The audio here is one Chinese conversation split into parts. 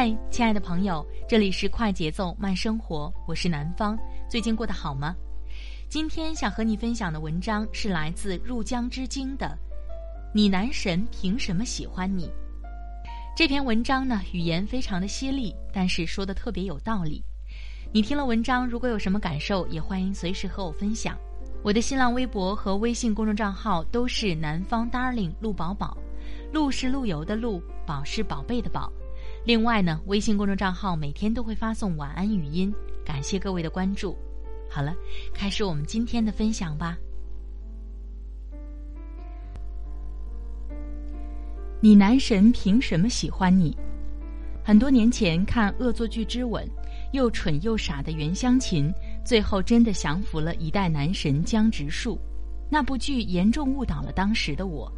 嗨，亲爱的朋友，这里是快节奏慢生活，我是南方。最近过得好吗？今天想和你分享的文章是来自入江之鲸的《你男神凭什么喜欢你》。这篇文章呢，语言非常的犀利，但是说的特别有道理。你听了文章，如果有什么感受，也欢迎随时和我分享。我的新浪微博和微信公众账号都是南方 Darling 陆宝宝，陆是陆游的陆，宝是宝贝的宝。另外呢，微信公众账号每天都会发送晚安语音，感谢各位的关注。好了，开始我们今天的分享吧。你男神凭什么喜欢你？很多年前看《恶作剧之吻》，又蠢又傻的袁湘琴，最后真的降服了一代男神江直树。那部剧严重误导了当时的我。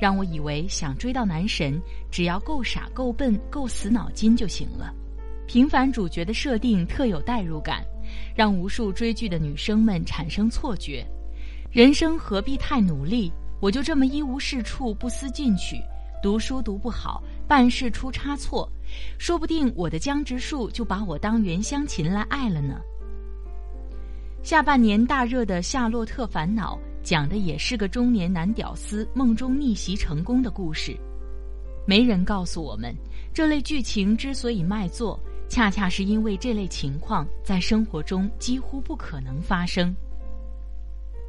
让我以为想追到男神，只要够傻、够笨、够死脑筋就行了。平凡主角的设定特有代入感，让无数追剧的女生们产生错觉：人生何必太努力？我就这么一无是处、不思进取，读书读不好，办事出差错，说不定我的江直树就把我当袁湘琴来爱了呢。下半年大热的《夏洛特烦恼》。讲的也是个中年男屌丝梦中逆袭成功的故事。没人告诉我们，这类剧情之所以卖座，恰恰是因为这类情况在生活中几乎不可能发生。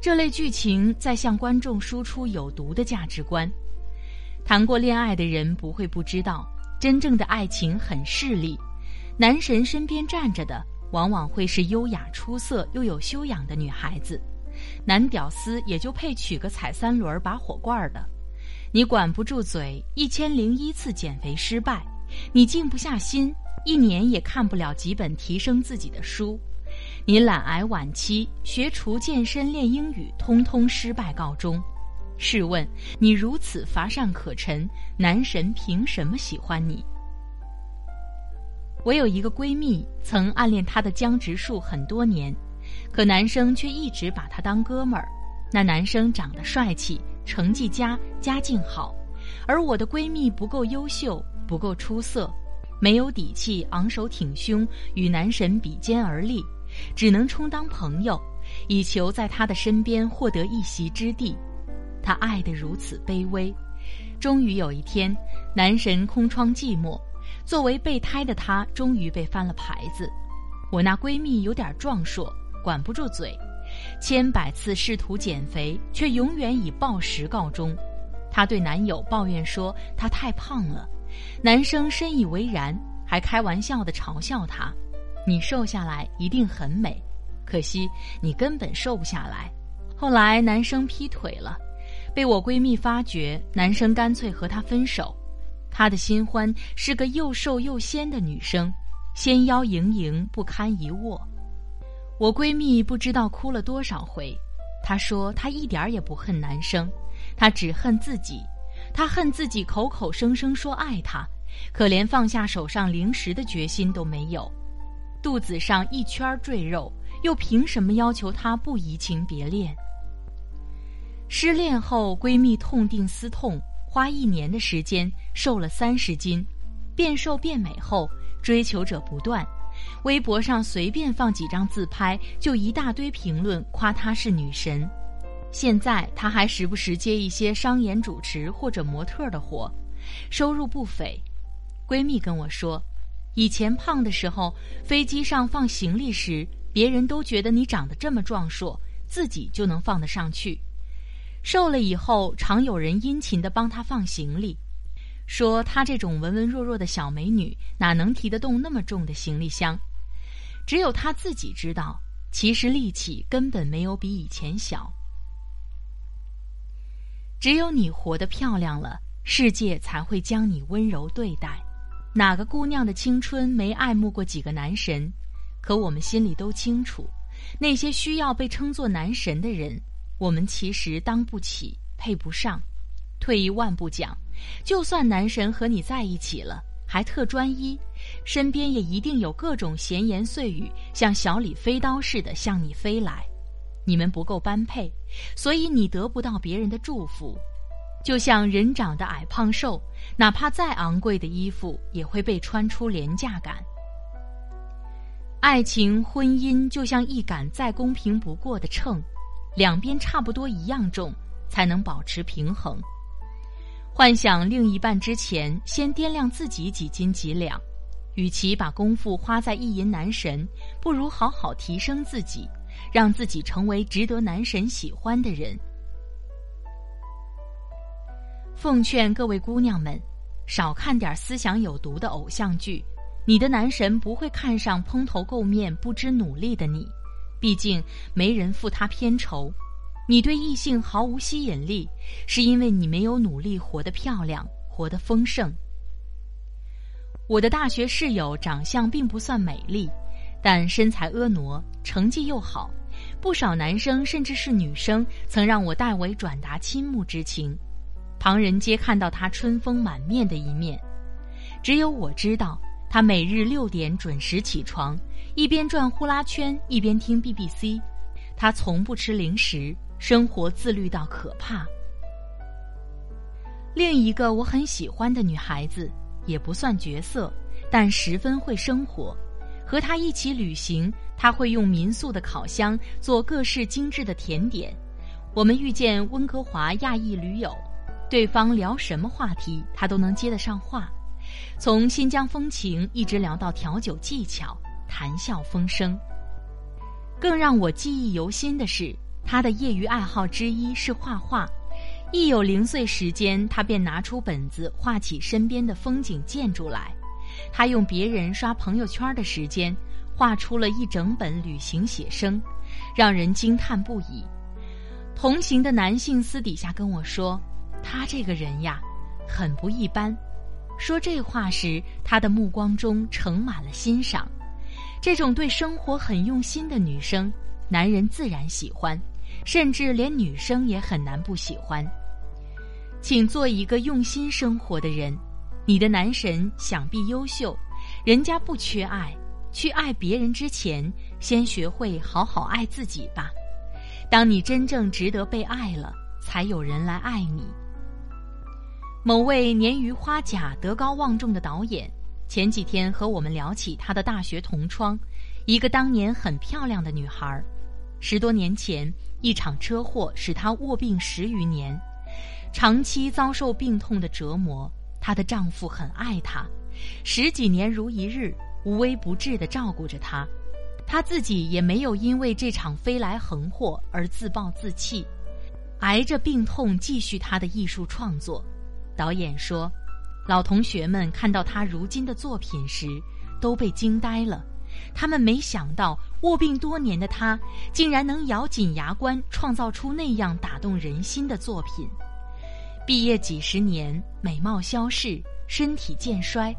这类剧情在向观众输出有毒的价值观。谈过恋爱的人不会不知道，真正的爱情很势利，男神身边站着的往往会是优雅出色又有修养的女孩子。男屌丝也就配娶个踩三轮拔火罐的，你管不住嘴，一千零一次减肥失败，你静不下心，一年也看不了几本提升自己的书，你懒癌晚期，学厨健身练英语，通通失败告终。试问你如此乏善可陈，男神凭什么喜欢你？我有一个闺蜜，曾暗恋她的江直树很多年。可男生却一直把她当哥们儿。那男生长得帅气，成绩佳，家境好，而我的闺蜜不够优秀，不够出色，没有底气，昂首挺胸与男神比肩而立，只能充当朋友，以求在他的身边获得一席之地。她爱得如此卑微，终于有一天，男神空窗寂寞，作为备胎的他终于被翻了牌子。我那闺蜜有点壮硕。管不住嘴，千百次试图减肥，却永远以暴食告终。她对男友抱怨说她太胖了，男生深以为然，还开玩笑地嘲笑她：“你瘦下来一定很美，可惜你根本瘦不下来。”后来男生劈腿了，被我闺蜜发觉，男生干脆和她分手。他的新欢是个又瘦又仙的女生，纤腰盈盈，不堪一握。我闺蜜不知道哭了多少回，她说她一点儿也不恨男生，她只恨自己，她恨自己口口声声说爱他，可连放下手上零食的决心都没有，肚子上一圈赘肉，又凭什么要求他不移情别恋？失恋后，闺蜜痛定思痛，花一年的时间瘦了三十斤，变瘦变美后，追求者不断。微博上随便放几张自拍，就一大堆评论夸她是女神。现在她还时不时接一些商演主持或者模特的活，收入不菲。闺蜜跟我说，以前胖的时候，飞机上放行李时，别人都觉得你长得这么壮硕，自己就能放得上去。瘦了以后，常有人殷勤地帮她放行李。说她这种文文弱弱的小美女，哪能提得动那么重的行李箱？只有她自己知道，其实力气根本没有比以前小。只有你活得漂亮了，世界才会将你温柔对待。哪个姑娘的青春没爱慕过几个男神？可我们心里都清楚，那些需要被称作男神的人，我们其实当不起，配不上。退一万步讲。就算男神和你在一起了，还特专一，身边也一定有各种闲言碎语，像小李飞刀似的向你飞来。你们不够般配，所以你得不到别人的祝福。就像人长得矮胖瘦，哪怕再昂贵的衣服，也会被穿出廉价感。爱情婚姻就像一杆再公平不过的秤，两边差不多一样重，才能保持平衡。幻想另一半之前，先掂量自己几斤几两。与其把功夫花在意淫男神，不如好好提升自己，让自己成为值得男神喜欢的人。奉劝各位姑娘们，少看点思想有毒的偶像剧。你的男神不会看上蓬头垢面、不知努力的你，毕竟没人付他片酬。你对异性毫无吸引力，是因为你没有努力活得漂亮，活得丰盛。我的大学室友长相并不算美丽，但身材婀娜，成绩又好，不少男生甚至是女生曾让我代为转达倾慕之情。旁人皆看到他春风满面的一面，只有我知道他每日六点准时起床，一边转呼啦圈一边听 BBC。他从不吃零食。生活自律到可怕。另一个我很喜欢的女孩子，也不算绝色，但十分会生活。和她一起旅行，她会用民宿的烤箱做各式精致的甜点。我们遇见温哥华亚裔驴友，对方聊什么话题，她都能接得上话，从新疆风情一直聊到调酒技巧，谈笑风生。更让我记忆犹新的是。他的业余爱好之一是画画，一有零碎时间，他便拿出本子画起身边的风景建筑来。他用别人刷朋友圈的时间，画出了一整本旅行写生，让人惊叹不已。同行的男性私底下跟我说：“他这个人呀，很不一般。”说这话时，他的目光中盛满了欣赏。这种对生活很用心的女生，男人自然喜欢。甚至连女生也很难不喜欢。请做一个用心生活的人，你的男神想必优秀，人家不缺爱。去爱别人之前，先学会好好爱自己吧。当你真正值得被爱了，才有人来爱你。某位年逾花甲、德高望重的导演，前几天和我们聊起他的大学同窗，一个当年很漂亮的女孩儿。十多年前，一场车祸使她卧病十余年，长期遭受病痛的折磨。她的丈夫很爱她，十几年如一日，无微不至地照顾着她。她自己也没有因为这场飞来横祸而自暴自弃，挨着病痛继续她的艺术创作。导演说，老同学们看到她如今的作品时，都被惊呆了。他们没想到，卧病多年的他竟然能咬紧牙关创造出那样打动人心的作品。毕业几十年，美貌消逝，身体渐衰，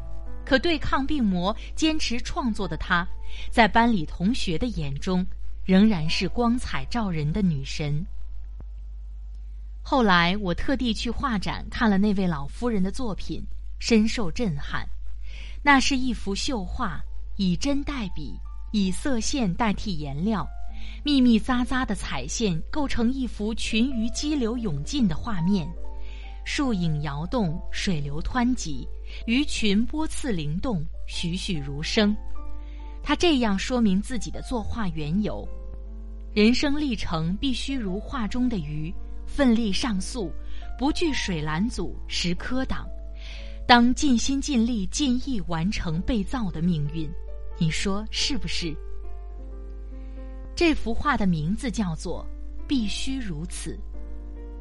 可对抗病魔、坚持创作的他，在班里同学的眼中，仍然是光彩照人的女神。后来，我特地去画展看了那位老夫人的作品，深受震撼。那是一幅绣画。以针代笔，以色线代替颜料，密密匝匝的彩线构成一幅群鱼激流勇进的画面，树影摇动，水流湍急，鱼群波次灵动，栩栩如生。他这样说明自己的作画缘由：人生历程必须如画中的鱼，奋力上溯，不惧水拦阻、石磕挡，当尽心尽力、尽意完成被造的命运。你说是不是？这幅画的名字叫做《必须如此》。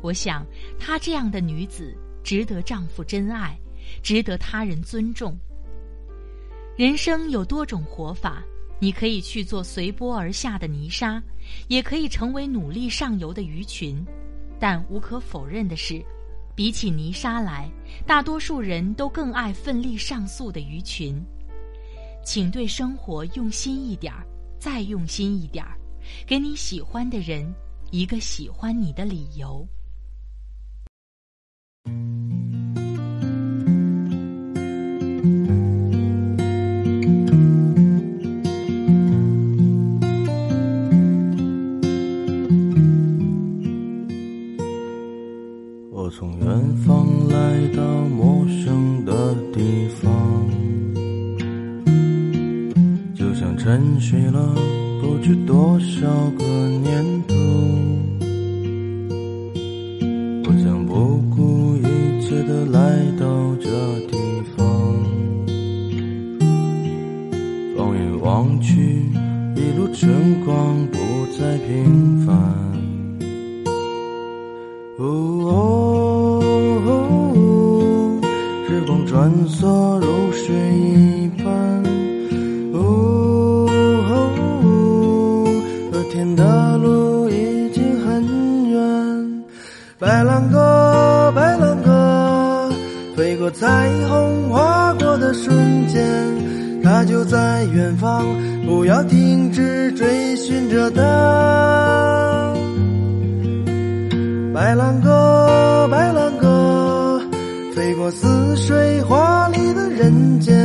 我想，她这样的女子值得丈夫真爱，值得他人尊重。人生有多种活法，你可以去做随波而下的泥沙，也可以成为努力上游的鱼群。但无可否认的是，比起泥沙来，大多数人都更爱奋力上溯的鱼群。请对生活用心一点儿，再用心一点儿，给你喜欢的人一个喜欢你的理由。沉睡了不知多少个年头，我将不顾一切的来到这地方。放眼望去，一路春光不再平凡。哦，时光穿梭如就在远方，不要停止追寻着它。白兰鸽，白兰鸽，飞过似水华丽的人间，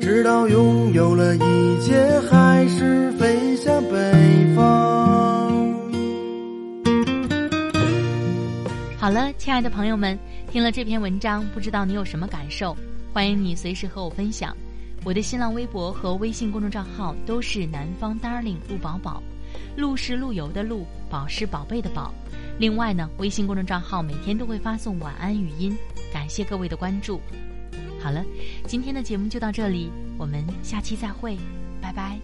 直到拥有了一切，还是飞向北方。好了，亲爱的朋友们，听了这篇文章，不知道你有什么感受？欢迎你随时和我分享。我的新浪微博和微信公众账号都是南方 Darling 陆宝宝，陆是陆游的陆，宝是宝贝的宝。另外呢，微信公众账号每天都会发送晚安语音，感谢各位的关注。好了，今天的节目就到这里，我们下期再会，拜拜。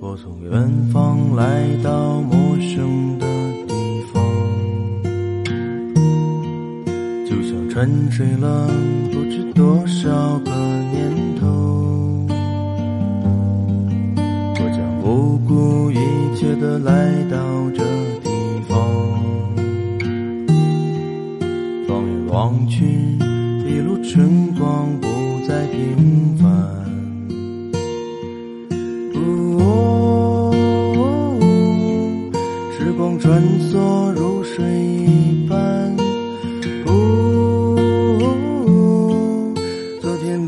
我从远方来到陌生的沉睡了不知多少个年头。我将不顾一切的来到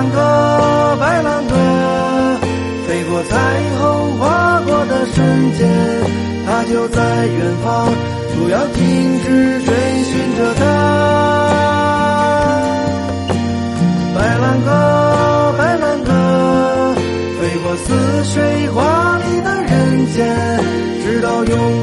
白兰鸽，白兰鸽，飞过彩虹，划过的瞬间，它就在远方，不要停止追寻着它。白兰鸽，白兰鸽，飞过似水华。直到拥有了一切，